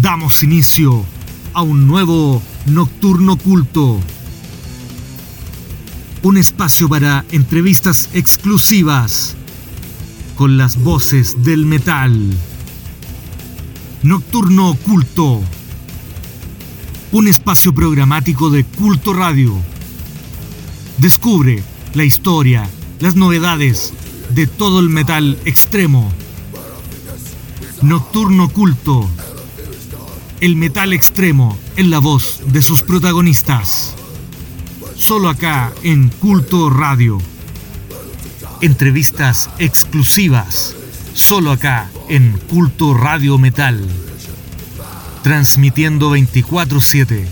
Damos inicio a un nuevo Nocturno Culto. Un espacio para entrevistas exclusivas con las voces del metal. Nocturno Oculto. Un espacio programático de Culto Radio. Descubre la historia, las novedades de todo el metal extremo. Nocturno Culto. El metal extremo en la voz de sus protagonistas. Solo acá en Culto Radio. Entrevistas exclusivas. Solo acá en Culto Radio Metal. Transmitiendo 24/7.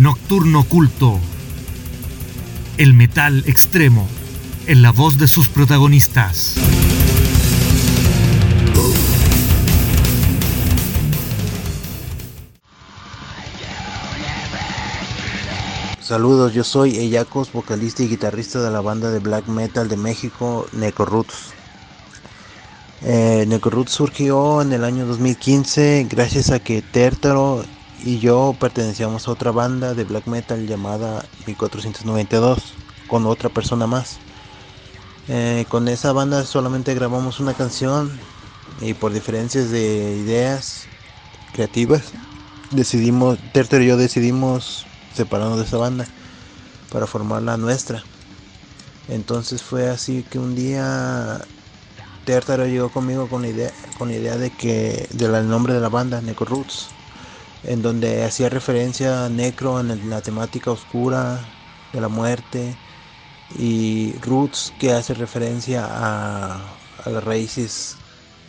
Nocturno Culto. El metal extremo en la voz de sus protagonistas. Saludos, yo soy Eyacos, vocalista y guitarrista de la banda de black metal de México, Necroroots. Eh, Necroroots surgió en el año 2015 gracias a que Tértaro y yo pertenecíamos a otra banda de black metal llamada 1492 con otra persona más. Eh, con esa banda solamente grabamos una canción y por diferencias de ideas creativas decidimos, Tértaro y yo decidimos separarnos de esa banda para formar la nuestra. Entonces fue así que un día Tértaro llegó conmigo con la idea, con la idea de que del nombre de la banda, Necro Roots, en donde hacía referencia a Necro en la temática oscura de la muerte y Roots que hace referencia a, a las raíces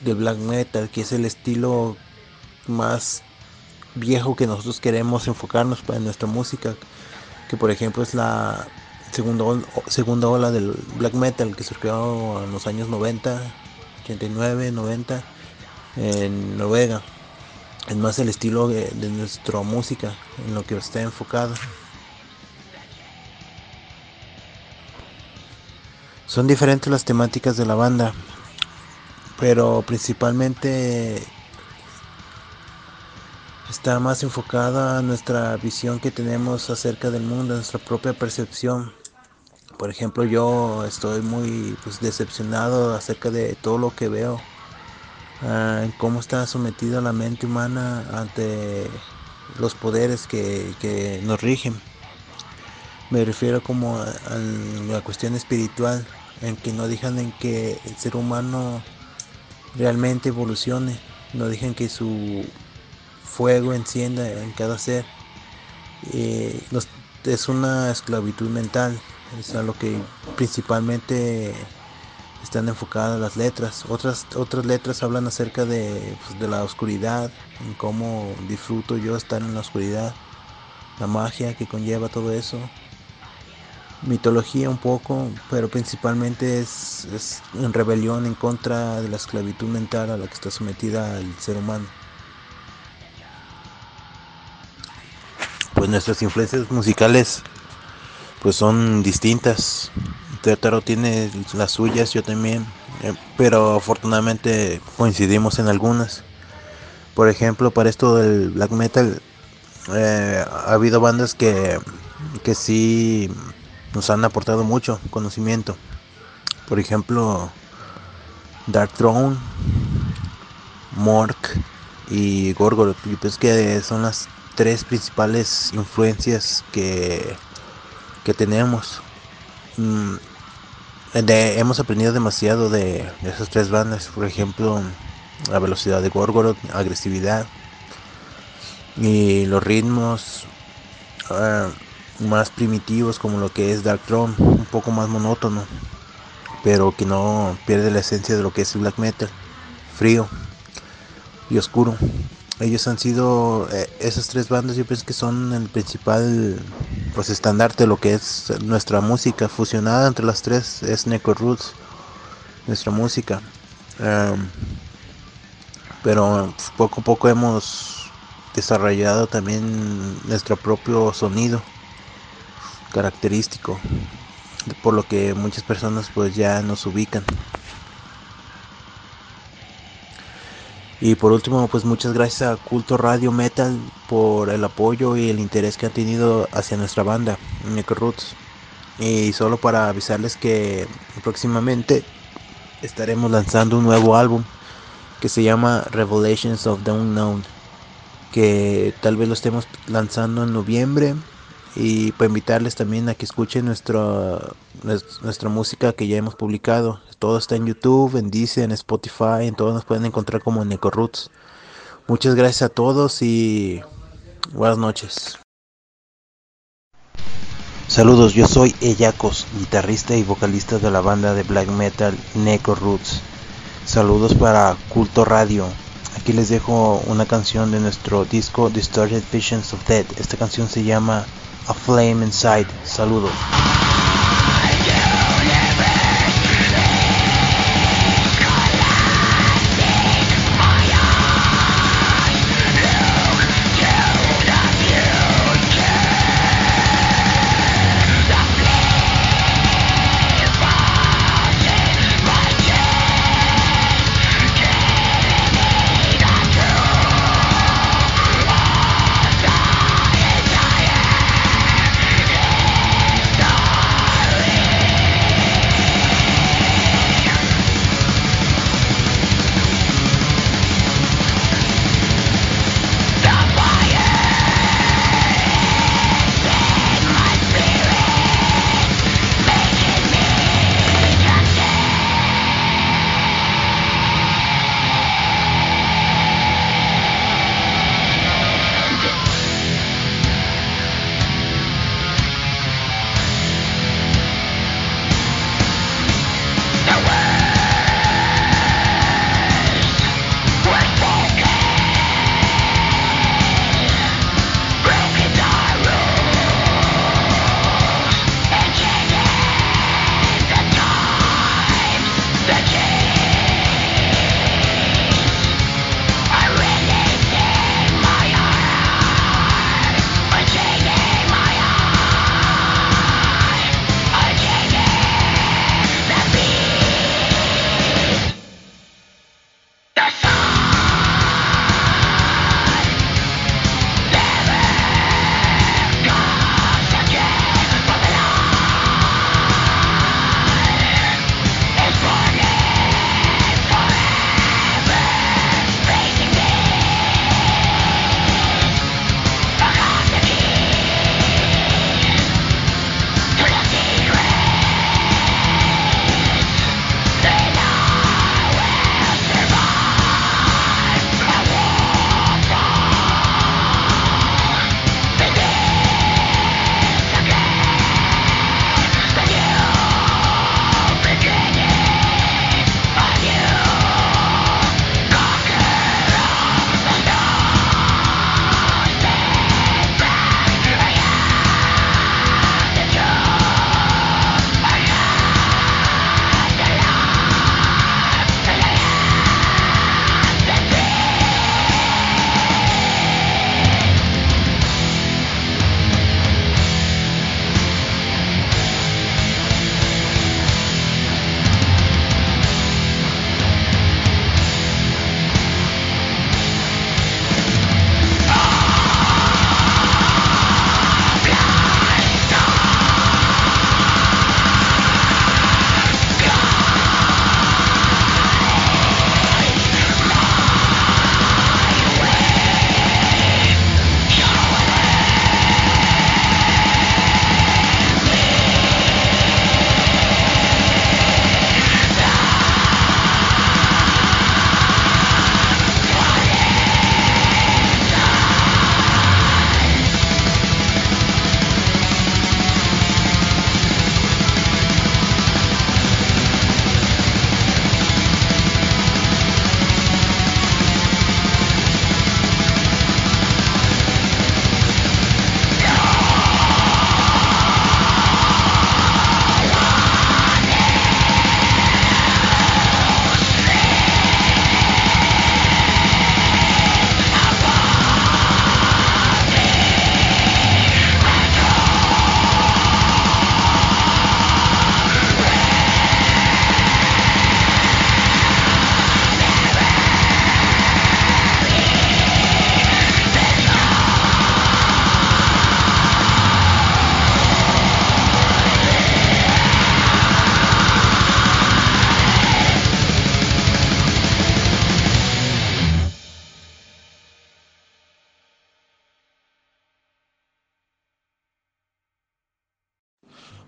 del black metal, que es el estilo más viejo que nosotros queremos enfocarnos en nuestra música, que por ejemplo es la segunda, segunda ola del black metal que surgió en los años 90, 89, 90 en Noruega. Es más el estilo de, de nuestra música en lo que está enfocado. Son diferentes las temáticas de la banda, pero principalmente está más enfocada a nuestra visión que tenemos acerca del mundo, nuestra propia percepción. Por ejemplo, yo estoy muy pues, decepcionado acerca de todo lo que veo, uh, cómo está sometida la mente humana ante los poderes que, que nos rigen. Me refiero como a, a, la cuestión espiritual, en que no dejan en que el ser humano realmente evolucione, no dejan que su fuego encienda en cada ser. Es una esclavitud mental, es a lo que principalmente están enfocadas las letras. Otras, otras letras hablan acerca de, pues, de la oscuridad, en cómo disfruto yo estar en la oscuridad, la magia que conlleva todo eso. Mitología un poco, pero principalmente es, es en rebelión en contra de la esclavitud mental a la que está sometida el ser humano. Pues nuestras influencias musicales pues son distintas. Tértaro tiene las suyas, yo también, eh, pero afortunadamente coincidimos en algunas. Por ejemplo, para esto del black metal eh, ha habido bandas que, que sí nos han aportado mucho conocimiento. Por ejemplo, Dark Throne, Mork y Gorgoroth. Y pues que son las tres principales influencias que, que tenemos. Mm, hemos aprendido demasiado de, de, esas tres bandas, por ejemplo, la velocidad de Gorgoroth, agresividad y los ritmos uh, más primitivos como lo que es Dark Throne, un poco más monótono, pero que no pierde la esencia de lo que es el black metal, frío y oscuro ellos han sido eh, esas tres bandas yo pienso que son el principal pues estandarte de lo que es nuestra música fusionada entre las tres es Necro Roots nuestra música. Um, pero pues, poco a poco hemos desarrollado también nuestro propio sonido característico por lo que muchas personas pues ya nos ubican Y por último, pues muchas gracias a Culto Radio Metal por el apoyo y el interés que han tenido hacia nuestra banda, Necro Roots. Y solo para avisarles que próximamente estaremos lanzando un nuevo álbum que se llama Revelations of the Unknown, que tal vez lo estemos lanzando en noviembre y para invitarles también a que escuchen nuestra, nuestra música que ya hemos publicado. Todo está en YouTube, en Deezer, en Spotify, en todo nos pueden encontrar como Neco Roots. Muchas gracias a todos y buenas noches. Saludos, yo soy Eyacos, guitarrista y vocalista de la banda de black metal Neco Roots. Saludos para Culto Radio. Aquí les dejo una canción de nuestro disco Distorted Visions of Dead. Esta canción se llama A Flame Inside. Saludos.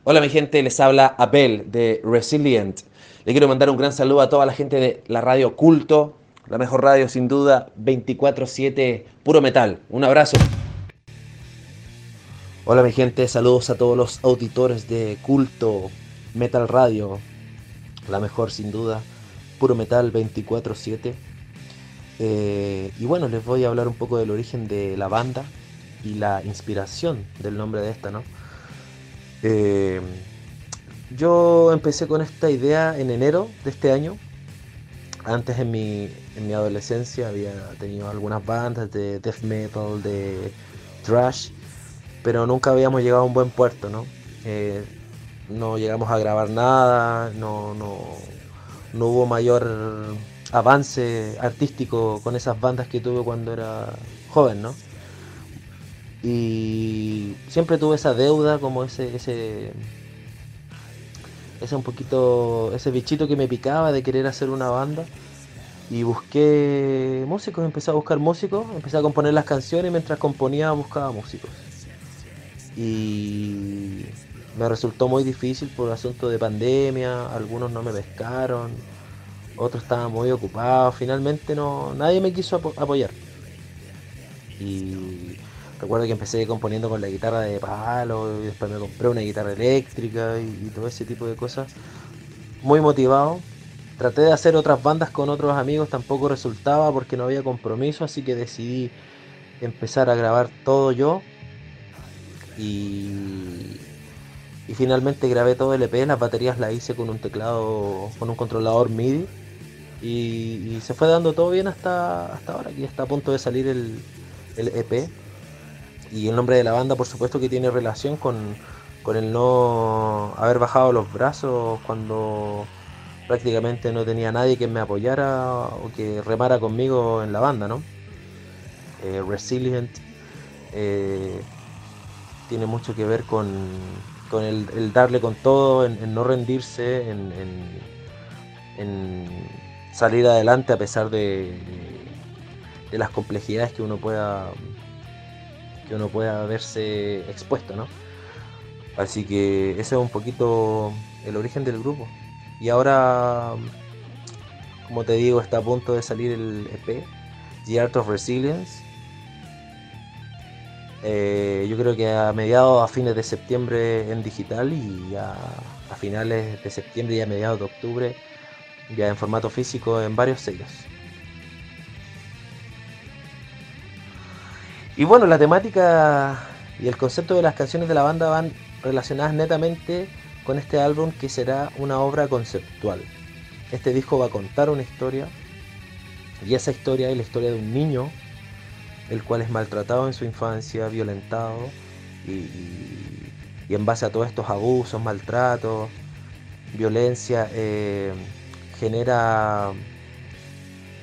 Hola mi gente, les habla Abel de Resilient. Le quiero mandar un gran saludo a toda la gente de la radio Culto, la mejor radio sin duda, 24/7, puro metal. Un abrazo. Hola mi gente, saludos a todos los auditores de Culto Metal Radio, la mejor sin duda, puro metal 24/7. Eh, y bueno, les voy a hablar un poco del origen de la banda y la inspiración del nombre de esta, ¿no? Eh, yo empecé con esta idea en enero de este año. Antes en mi, en mi adolescencia había tenido algunas bandas de death metal, de thrash, pero nunca habíamos llegado a un buen puerto, ¿no? Eh, no llegamos a grabar nada, no, no, no hubo mayor avance artístico con esas bandas que tuve cuando era joven, ¿no? Y siempre tuve esa deuda, como ese, ese, ese un poquito, ese bichito que me picaba de querer hacer una banda. Y busqué músicos, empecé a buscar músicos, empecé a componer las canciones mientras componía buscaba músicos. Y me resultó muy difícil por asunto de pandemia, algunos no me pescaron, otros estaban muy ocupados, finalmente no, nadie me quiso apoyar. Y Recuerdo que empecé componiendo con la guitarra de palo y después me compré una guitarra eléctrica y, todo ese tipo de cosas. Muy motivado. Traté de hacer otras bandas con otros amigos, tampoco resultaba porque no había compromiso, así que decidí empezar a grabar todo yo. Y, finalmente grabé todo el EP, las baterías las hice con un teclado, con un controlador MIDI. Y, se fue dando todo bien hasta, hasta ahora, que está a punto de salir el, el EP y el nombre de la banda por supuesto que tiene relación con, el no haber bajado los brazos cuando prácticamente no tenía nadie que me apoyara o que remara conmigo en la banda, ¿no? Eh, resilient eh, tiene mucho que ver con, el, darle con todo, en, no rendirse, en, en, salir adelante a pesar de, de las complejidades que uno pueda que uno pueda verse expuesto, ¿no? Así que ese es un poquito el origen del grupo. Y ahora, como te digo, está a punto de salir el EP, The Art of Resilience. Eh, yo creo que a mediados, a fines de septiembre en digital y a, a finales de septiembre y a mediados de octubre ya en formato físico en varios sellos. Y bueno, la temática y el concepto de las canciones de la banda van relacionadas netamente con este álbum que será una obra conceptual. Este disco va a contar una historia y esa historia es la historia de un niño el cual es maltratado en su infancia, violentado y, en base a todos estos abusos, maltratos, violencia, eh, genera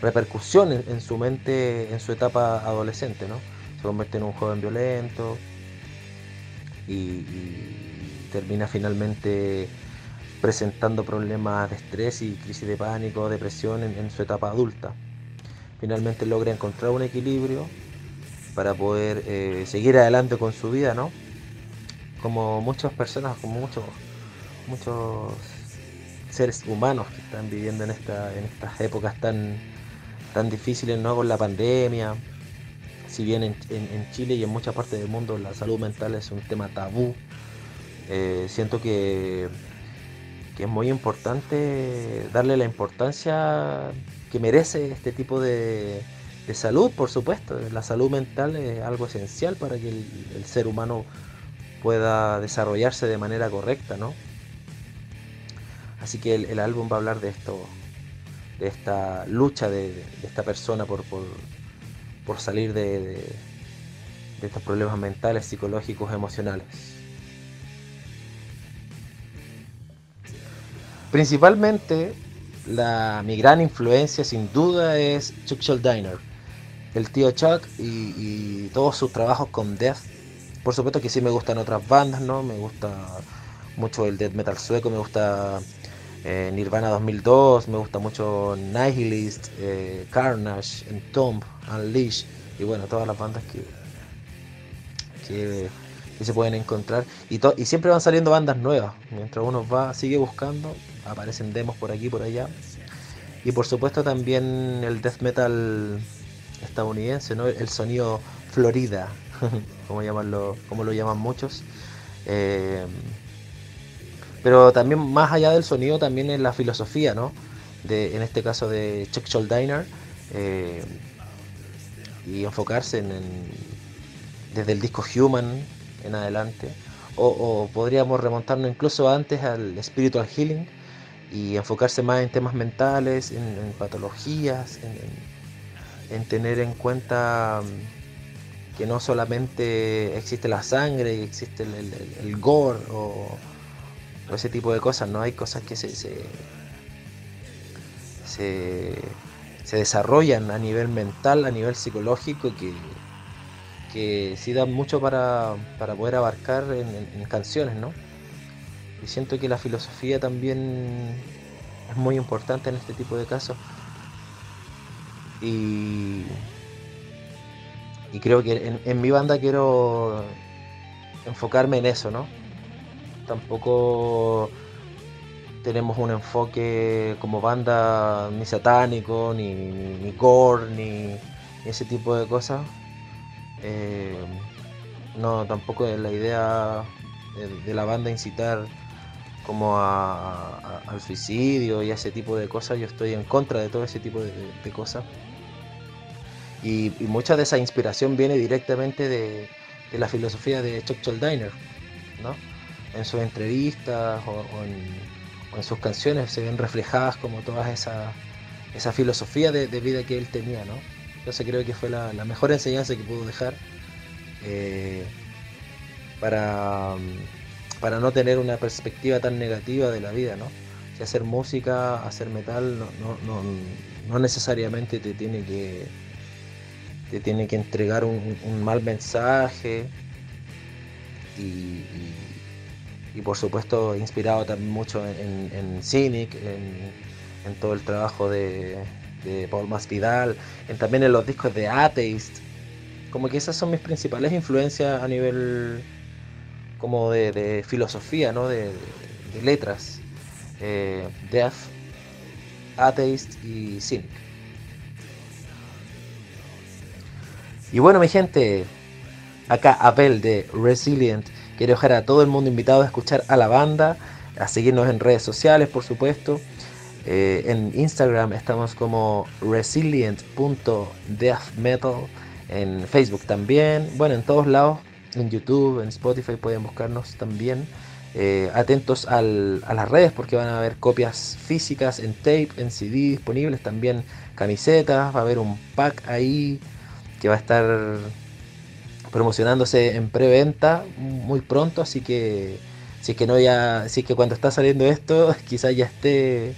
repercusiones en su mente en su etapa adolescente, ¿no? Se convierte en un joven violento y, termina finalmente presentando problemas de estrés y crisis de pánico, depresión en, su etapa adulta. Finalmente logra encontrar un equilibrio para poder eh, seguir adelante con su vida, ¿no? Como muchas personas, como muchos, muchos seres humanos que están viviendo en, esta, en estas épocas tan, tan difíciles, ¿no? Con la pandemia, si bien en, Chile y en muchas partes del mundo la salud mental es un tema tabú, eh, siento que, es muy importante darle la importancia que merece este tipo de, salud, por supuesto. La salud mental es algo esencial para que el, ser humano pueda desarrollarse de manera correcta, ¿no? Así que el, álbum va a hablar de esto, de esta lucha de, esta persona por, por salir de, estos problemas mentales, psicológicos, emocionales. Principalmente, la, mi gran influencia sin duda es Chuck Schuldiner, el tío Chuck y, todos sus trabajos con Death. Por supuesto que sí me gustan otras bandas, ¿no? Me gusta mucho el death metal sueco, me gusta eh, Nirvana 2002, me gusta mucho Nihilist, eh, Carnage, Entomb, Unleash y bueno, todas las bandas que, que, se pueden encontrar. Y, y siempre van saliendo bandas nuevas. Mientras uno va, sigue buscando, aparecen demos por aquí por allá. Y por supuesto también el death metal estadounidense, ¿no? el sonido Florida, como, como lo llaman muchos. Eh, pero también más allá del sonido, también es la filosofía, ¿no? De, en este caso de Chuck Schuldiner. Eh, y enfocarse en, desde el disco Human en adelante. O, podríamos remontarnos incluso antes al Spiritual Healing y enfocarse más en temas mentales, en, patologías, en, tener en cuenta mm, que no solamente existe la sangre, existe el, gore ese tipo de cosas, no hay cosas que se, se, se, desarrollan a nivel mental, a nivel psicológico, que, que sí dan mucho para, poder abarcar en, canciones, ¿no? Y siento que la filosofía también es muy importante en este tipo de casos. Y, y creo que en, en mi banda quiero enfocarme en eso, ¿no? Tampoco tenemos un enfoque como banda ni satánico, ni, ni, gore, ni, ese tipo de cosas. Eh, no, tampoco es la idea de, la banda incitar como al suicidio y ese tipo de cosas. Yo estoy en contra de todo ese tipo de, cosas. Y, mucha de esa inspiración viene directamente de, la filosofía de Chuck Diner, ¿no? En sus entrevistas o en sus canciones se ven reflejadas como toda esa, esa filosofía de, vida que él tenía, ¿no? Entonces creo que fue la, mejor enseñanza que pudo dejar eh, para, para no tener una perspectiva tan negativa de la vida, ¿no? Hacer música, hacer metal, no, necesariamente te tiene que te tiene que entregar un, mal mensaje y por supuesto inspirado también mucho en, Cynic, en, todo el trabajo de, Paul Masvidal, también en los discos de Atheist. Como que esas son mis principales influencias a nivel como de, filosofía, ¿no? de, letras. Eh, Death, Atheist y Cynic. Y bueno mi gente, acá Abel de Resilient Quiero dejar a todo el mundo invitado a escuchar a la banda, a seguirnos en redes sociales, por supuesto. Eh, en Instagram estamos como resilient.deathmetal, en Facebook también, bueno, en todos lados, en YouTube, en Spotify pueden buscarnos también. Eh, atentos a las redes porque van a haber copias físicas en tape, en CD disponibles, también camisetas, va a haber un pack ahí que va a estar promocionándose en preventa muy pronto, así que si es que no ya, si que cuando está saliendo esto, quizás ya esté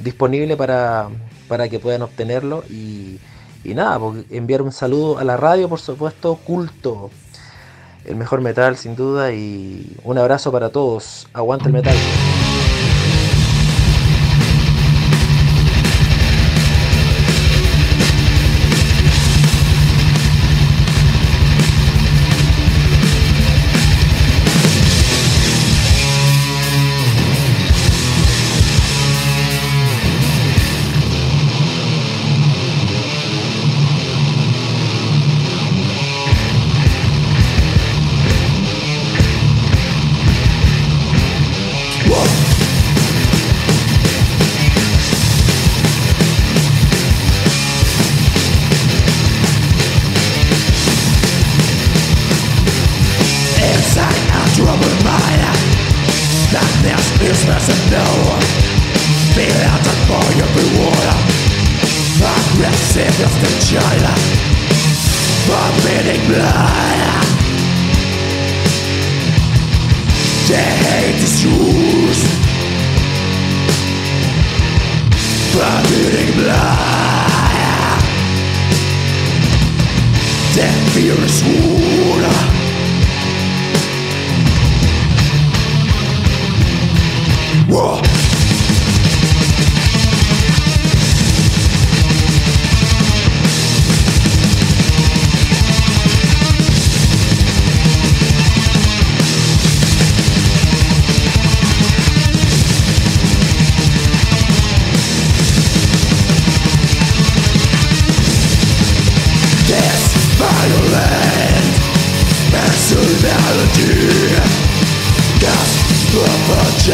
disponible para, para que puedan obtenerlo y, y nada, pues, enviar un saludo a la radio, por supuesto, culto, el mejor metal sin duda y un abrazo para todos, aguante el metal.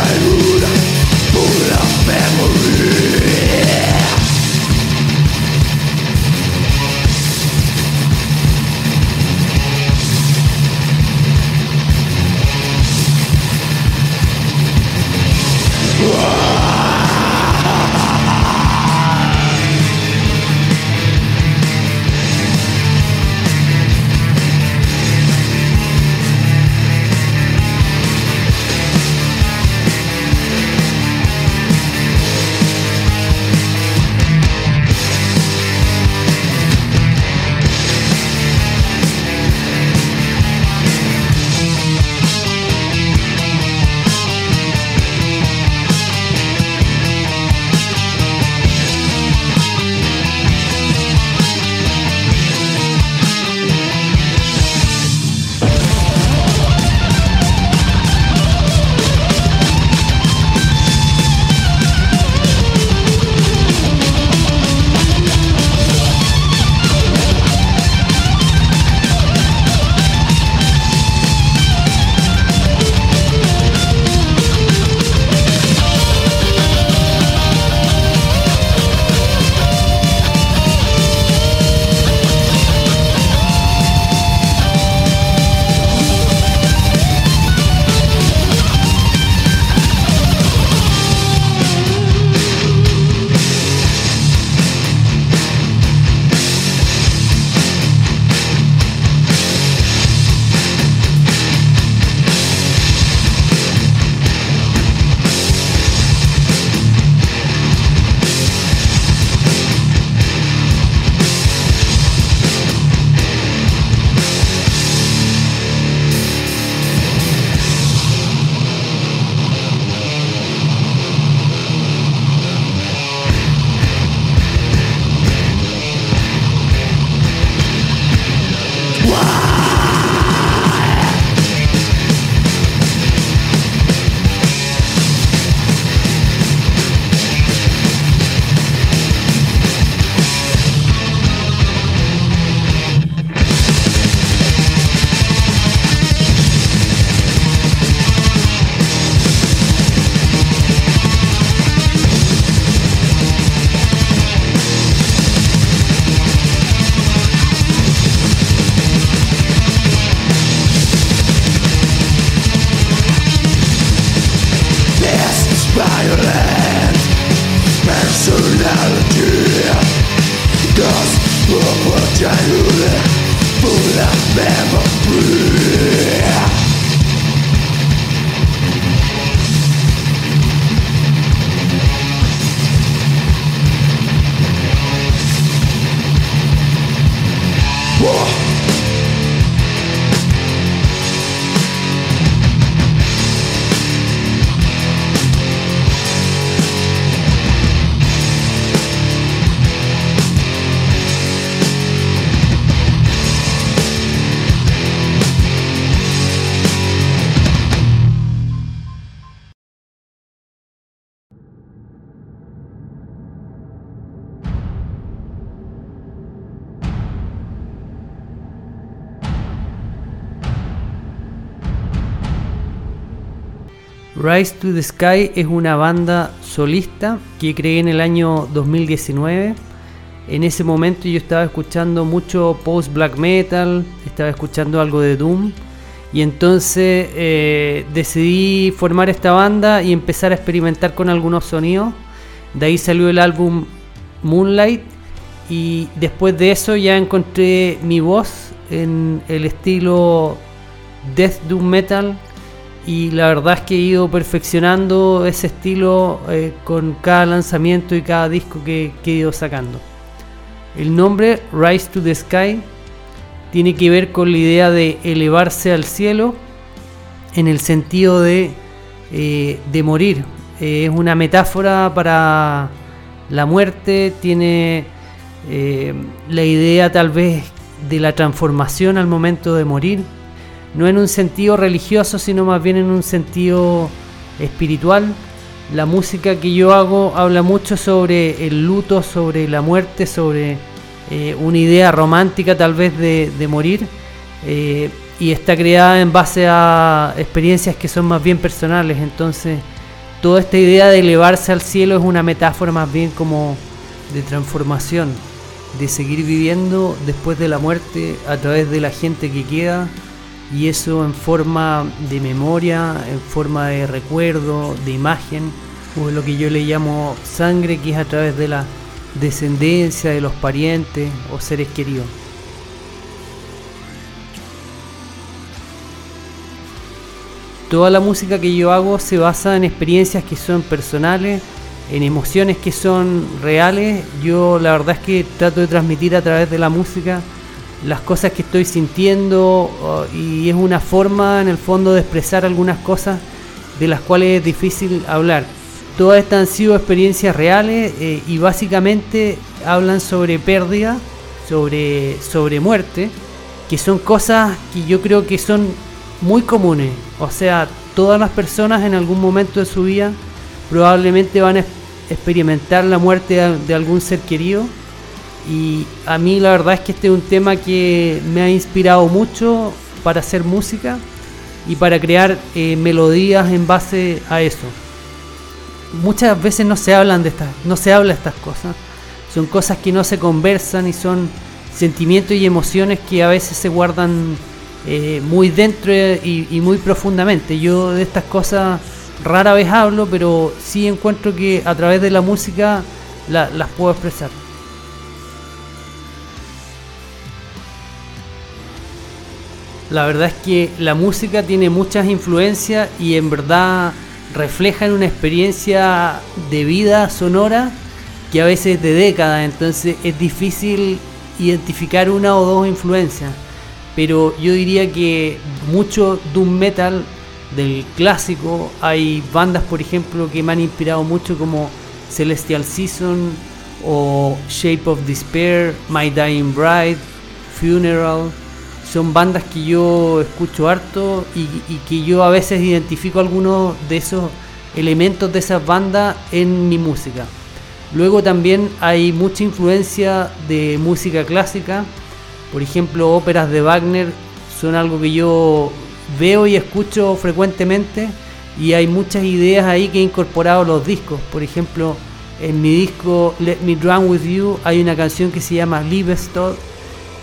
Of Rise to the Sky es una banda solista que creé en el año 2019. En ese momento yo estaba escuchando mucho post black metal, estaba escuchando algo de Doom y entonces eh, decidí formar esta banda y empezar a experimentar con algunos sonidos. De ahí salió el álbum Moonlight y después de eso ya encontré mi voz en el estilo Death Doom Metal y la verdad es que he ido perfeccionando ese estilo eh, con cada lanzamiento y cada disco que, he ido sacando. El nombre Rise to the Sky tiene que ver con la idea de elevarse al cielo en el sentido de, eh, de morir. Eh, es una metáfora para la muerte, tiene la idea tal vez de la transformación al momento de morir no en un sentido religioso, sino más bien en un sentido espiritual. La música que yo hago habla mucho sobre el luto, sobre la muerte, sobre eh, una idea romántica tal vez de, morir eh, y está creada en base a experiencias que son más bien personales. Entonces, toda esta idea de elevarse al cielo es una metáfora más bien como de transformación, de seguir viviendo después de la muerte a través de la gente que queda y eso en forma de memoria, en forma de recuerdo, de imagen, o lo que yo le llamo sangre, que es a través de la descendencia de los parientes o seres queridos. Toda la música que yo hago se basa en experiencias que son personales, en emociones que son reales. Yo la verdad es que trato de transmitir a través de la música las cosas que estoy sintiendo y es una forma en el fondo de expresar algunas cosas de las cuales es difícil hablar. Todas estas han sido experiencias reales eh, y básicamente hablan sobre pérdida, sobre, sobre muerte, que son cosas que yo creo que son muy comunes. O sea, todas las personas en algún momento de su vida probablemente van a experimentar la muerte de algún ser querido y a mí la verdad es que este es un tema que me ha inspirado mucho para hacer música y para crear eh, melodías en base a eso. Muchas veces no se hablan de estas, no se habla de estas cosas. Son cosas que no se conversan y son sentimientos y emociones que a veces se guardan eh, muy dentro y, muy profundamente. Yo de estas cosas rara vez hablo, pero sí encuentro que a través de la música las puedo expresar. La verdad es que la música tiene muchas influencias y en verdad refleja en una experiencia de vida sonora que a veces es de décadas, entonces es difícil identificar una o dos influencias. Pero yo diría que mucho doom metal del clásico, hay bandas por ejemplo que me han inspirado mucho como Celestial Season o Shape of Despair, My Dying Bride, Funeral son bandas que yo escucho harto y, que yo a veces identifico algunos de esos elementos de esas bandas en mi música. Luego también hay mucha influencia de música clásica, por ejemplo óperas de Wagner son algo que yo veo y escucho frecuentemente y hay muchas ideas ahí que he incorporado a los discos. Por ejemplo, en mi disco Let Me Drown With You hay una canción que se llama Liebestod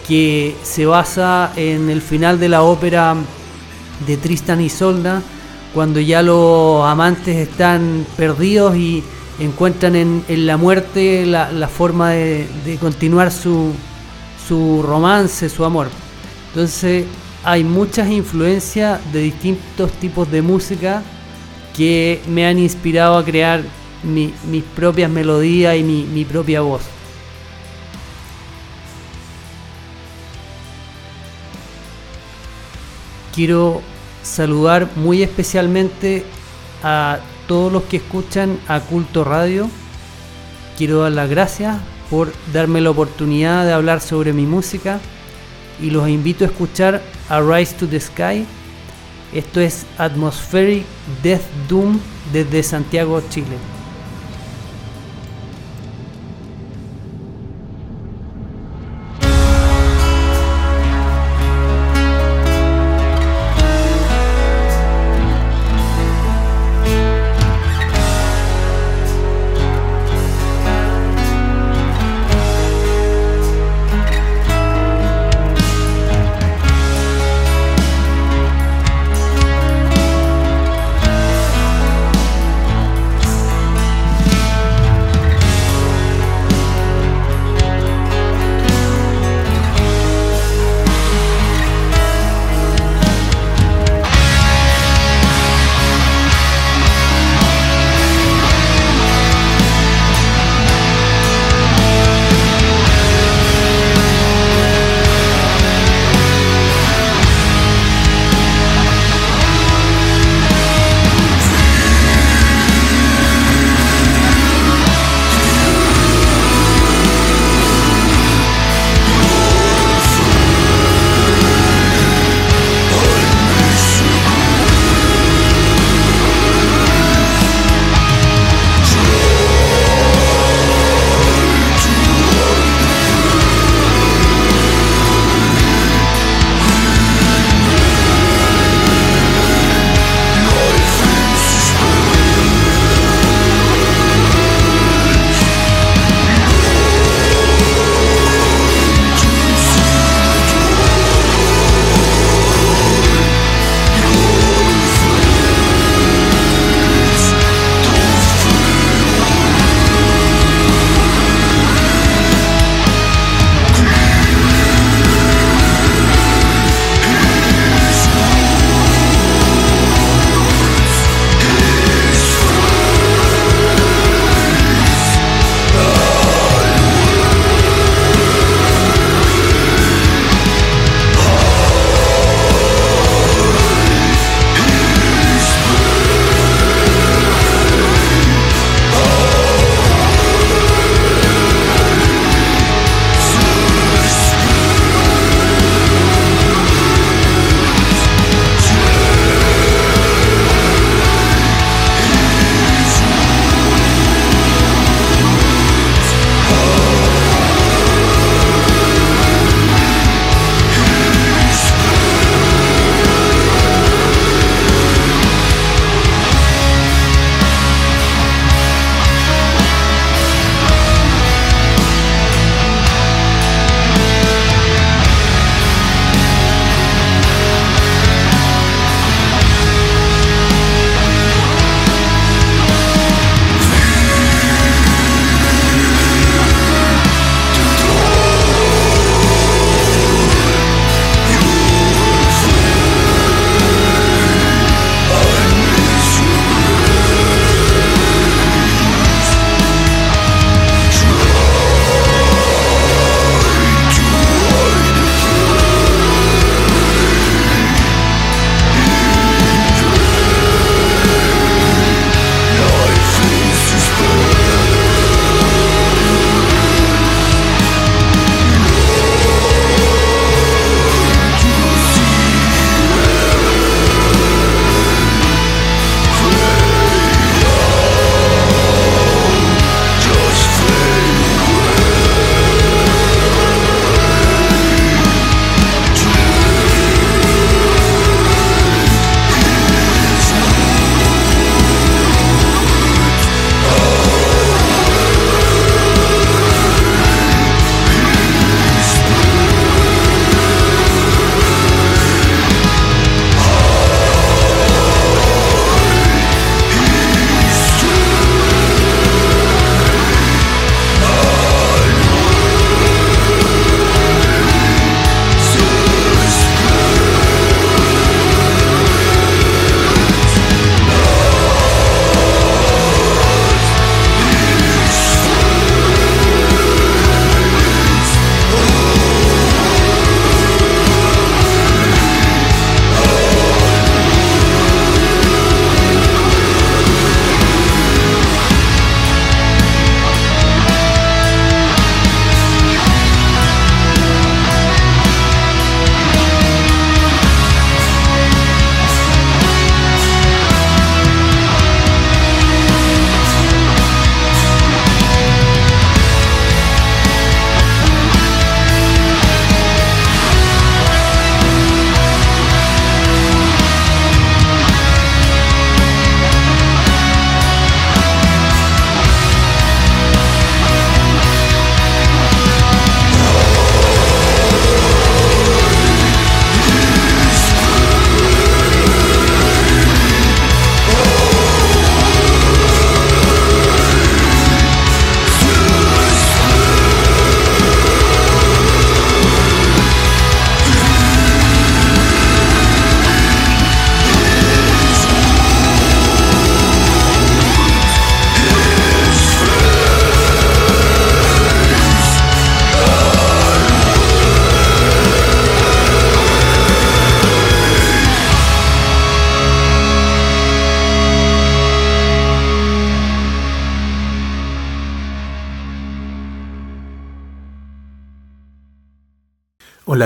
que se basa en el final de la ópera de Tristan y Solda, cuando ya los amantes están perdidos y encuentran en, la muerte la, forma de, continuar su, su romance, su amor. Entonces hay muchas influencias de distintos tipos de música que me han inspirado a crear mis propias melodías y mi propia voz. Quiero saludar muy especialmente a todos los que escuchan a Culto Radio. Quiero dar las gracias por darme la oportunidad de hablar sobre mi música y los invito a escuchar a Rise to the Sky. Esto es Atmospheric Death Doom desde Santiago, Chile.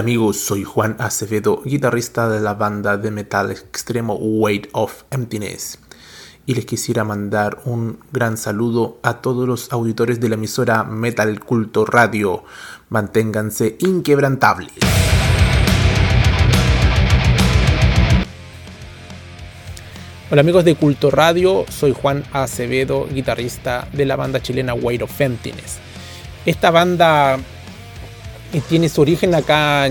Hola amigos, soy Juan Acevedo, guitarrista de la banda de metal extremo Weight of Emptiness. Y les quisiera mandar un gran saludo a todos los auditores de la emisora Metal Culto Radio. Manténganse inquebrantables. Hola amigos de Culto Radio, soy Juan Acevedo, guitarrista de la banda chilena Weight of Emptiness. Esta banda tiene su origen acá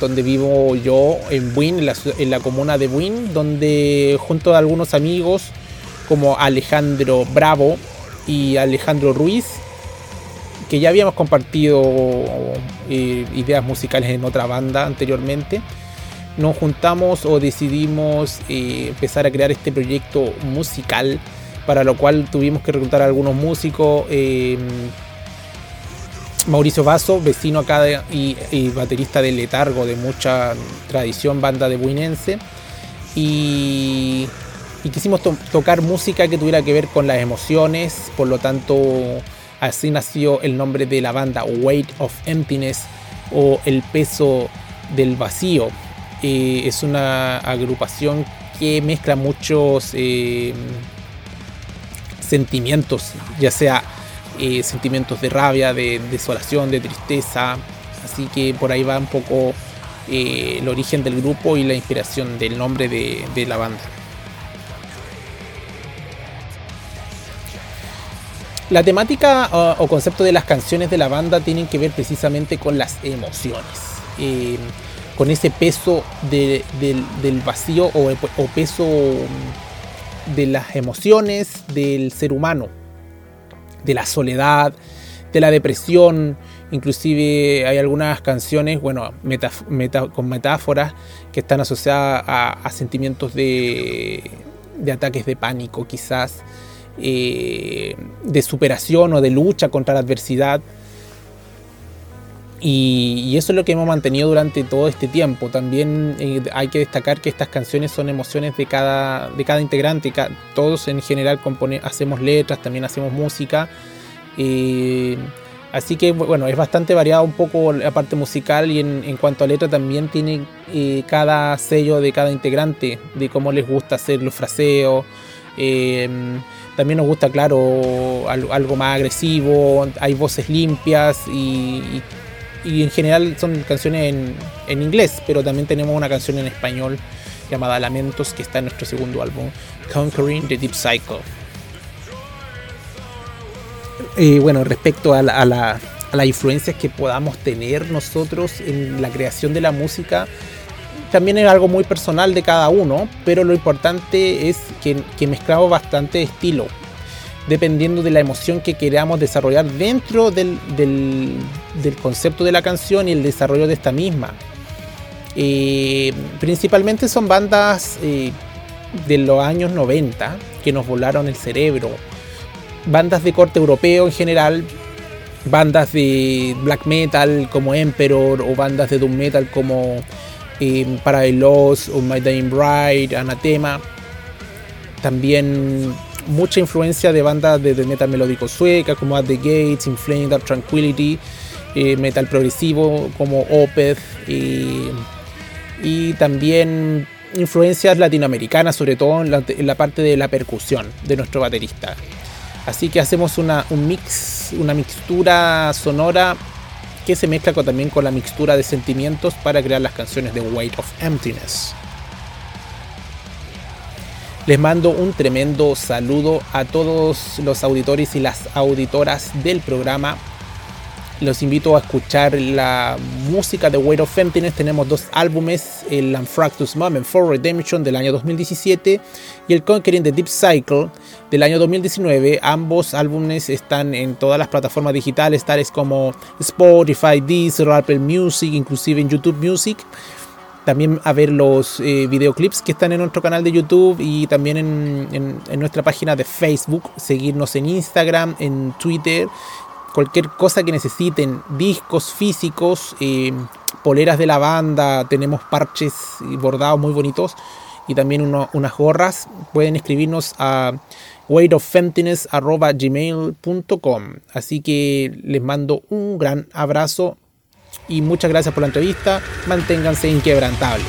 donde vivo yo, en Buin, en la, comuna de Buin, donde junto a algunos amigos como Alejandro Bravo y Alejandro Ruiz, que ya habíamos compartido eh, ideas musicales en otra banda anteriormente, nos juntamos o decidimos eh, empezar a crear este proyecto musical, para lo cual tuvimos que reclutar a algunos músicos. Eh, Mauricio Vaso, vecino acá y, baterista de Letargo, de mucha tradición, banda de buinense. Y, quisimos tocar música que tuviera que ver con las emociones, por lo tanto, así nació el nombre de la banda, Weight of Emptiness o El peso del vacío. Eh, es una agrupación que mezcla muchos eh, sentimientos, ya sea eh, sentimientos de rabia, de desolación, de tristeza. Así que por ahí va un poco el origen del grupo y la inspiración del nombre de, la banda. La temática o concepto de las canciones de la banda tienen que ver precisamente con las emociones con ese peso del vacío o, peso de las emociones del ser humano, de la soledad, de la depresión. Inclusive hay algunas canciones, bueno, con metáforas que están asociadas a, sentimientos de, ataques de pánico quizás, eh, de superación o de lucha contra la adversidad. Y, eso es lo que hemos mantenido durante todo este tiempo. También eh, hay que destacar que estas canciones son emociones de cada, de cada integrante. todos en general hacemos letras, también hacemos música. Eh, así que bueno, es bastante variado un poco la parte musical y en, cuanto a letra también tiene eh, cada sello de cada integrante, de cómo les gusta hacer los fraseos. también nos gusta, claro, algo, más agresivo, hay voces limpias y en general son canciones en, inglés, pero también tenemos una canción en español llamada Lamentos que está en nuestro segundo álbum, Conquering the Deep Cycle. Y bueno, respecto a, la, a, las influencias que podamos tener nosotros en la creación de la música, también es algo muy personal de cada uno, pero lo importante es que, que mezclamos bastante estilo dependiendo de la emoción que queramos desarrollar dentro del, concepto de la canción y el desarrollo de esta misma. Eh, principalmente son bandas eh, de los años 90 que nos volaron el cerebro. Bandas de corte europeo en general, bandas de black metal como Emperor o bandas de doom metal como eh, Lost o My Dying Bride, Anathema. También mucha influencia de bandas de, metal melódico sueca como At the Gates, Inflamed Tranquility, eh, metal progresivo como Opeth y también influencias latinoamericanas, sobre todo en la, parte de la percusión de nuestro baterista. Así que hacemos una, un mix, una mixtura sonora que se mezcla también con la mixtura de sentimientos para crear las canciones de Weight of Emptiness. Les mando un tremendo saludo a todos los auditores y las auditoras del programa. Los invito a escuchar la música de Weight of Emptiness. Tenemos dos álbumes, el Unfractus Moment for Redemption del año 2017 y el Conquering the Deep Cycle del año 2019. Ambos álbumes están en todas las plataformas digitales, tales como Spotify, Deezer, Apple Music, inclusive en YouTube Music también a ver los eh, videoclips que están en nuestro canal de YouTube y también en, nuestra página de Facebook, seguirnos en Instagram, en Twitter, cualquier cosa que necesiten, discos físicos, eh, poleras de la banda, tenemos parches bordados muy bonitos y también unas gorras, pueden escribirnos a weightoffemptiness.gmail.com Así que les mando un gran abrazo y muchas gracias por la entrevista. Manténganse inquebrantables.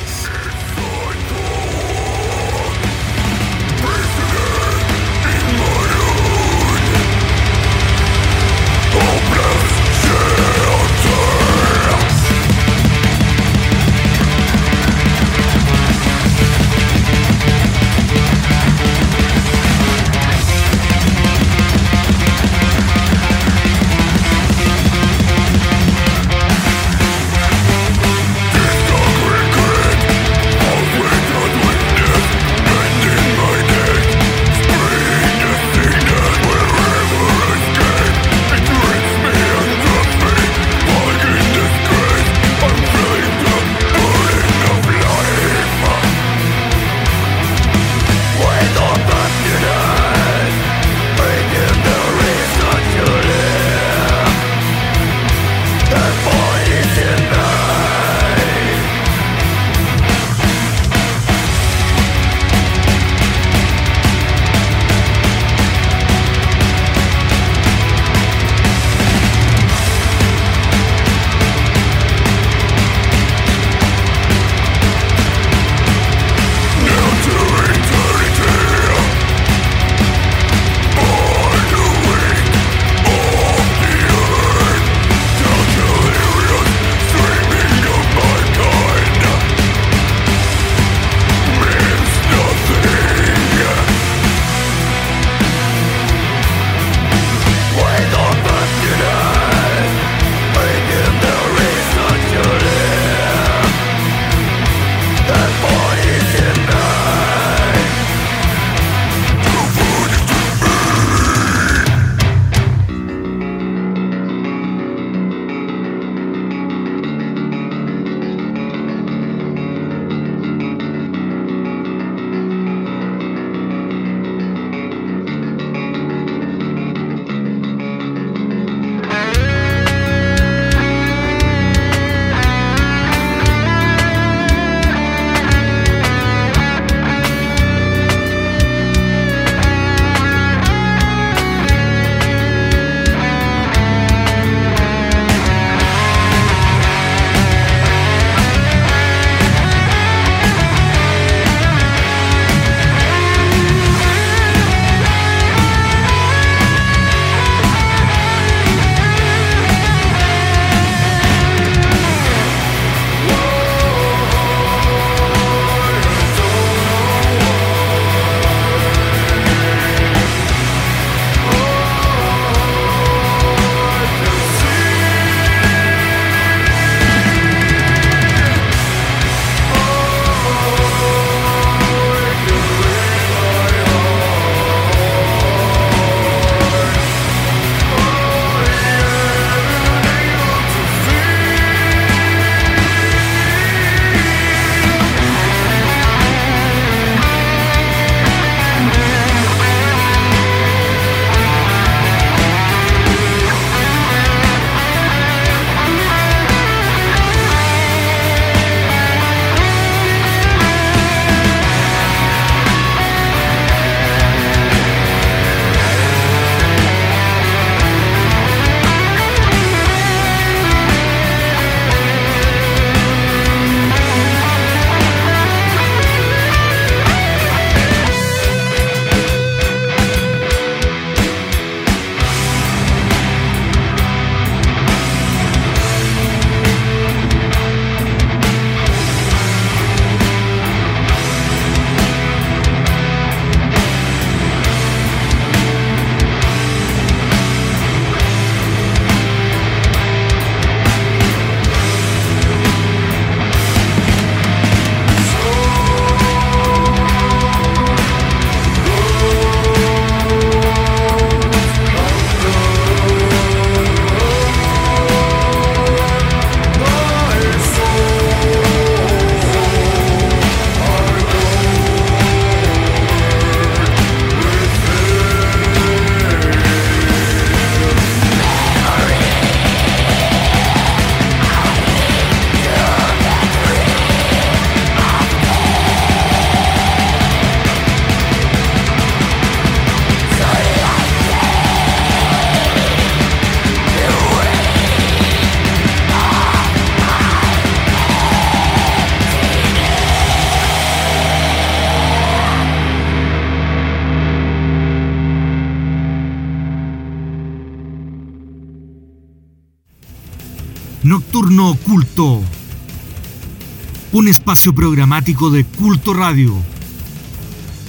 Un espacio programático de Culto Radio.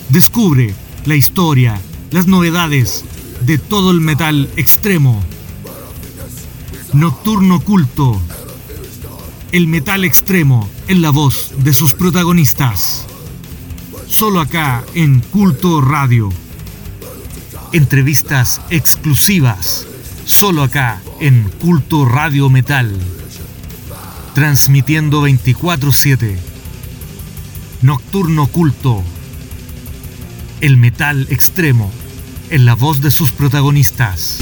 Descubre la historia, las novedades de todo el metal extremo. Nocturno Oculto. El metal extremo en la voz de sus protagonistas. Solo acá en Culto Radio. Entrevistas exclusivas. Solo acá en Culto Radio Metal. Transmitiendo 24/7. Nocturno Culto. El metal extremo en la voz de sus protagonistas.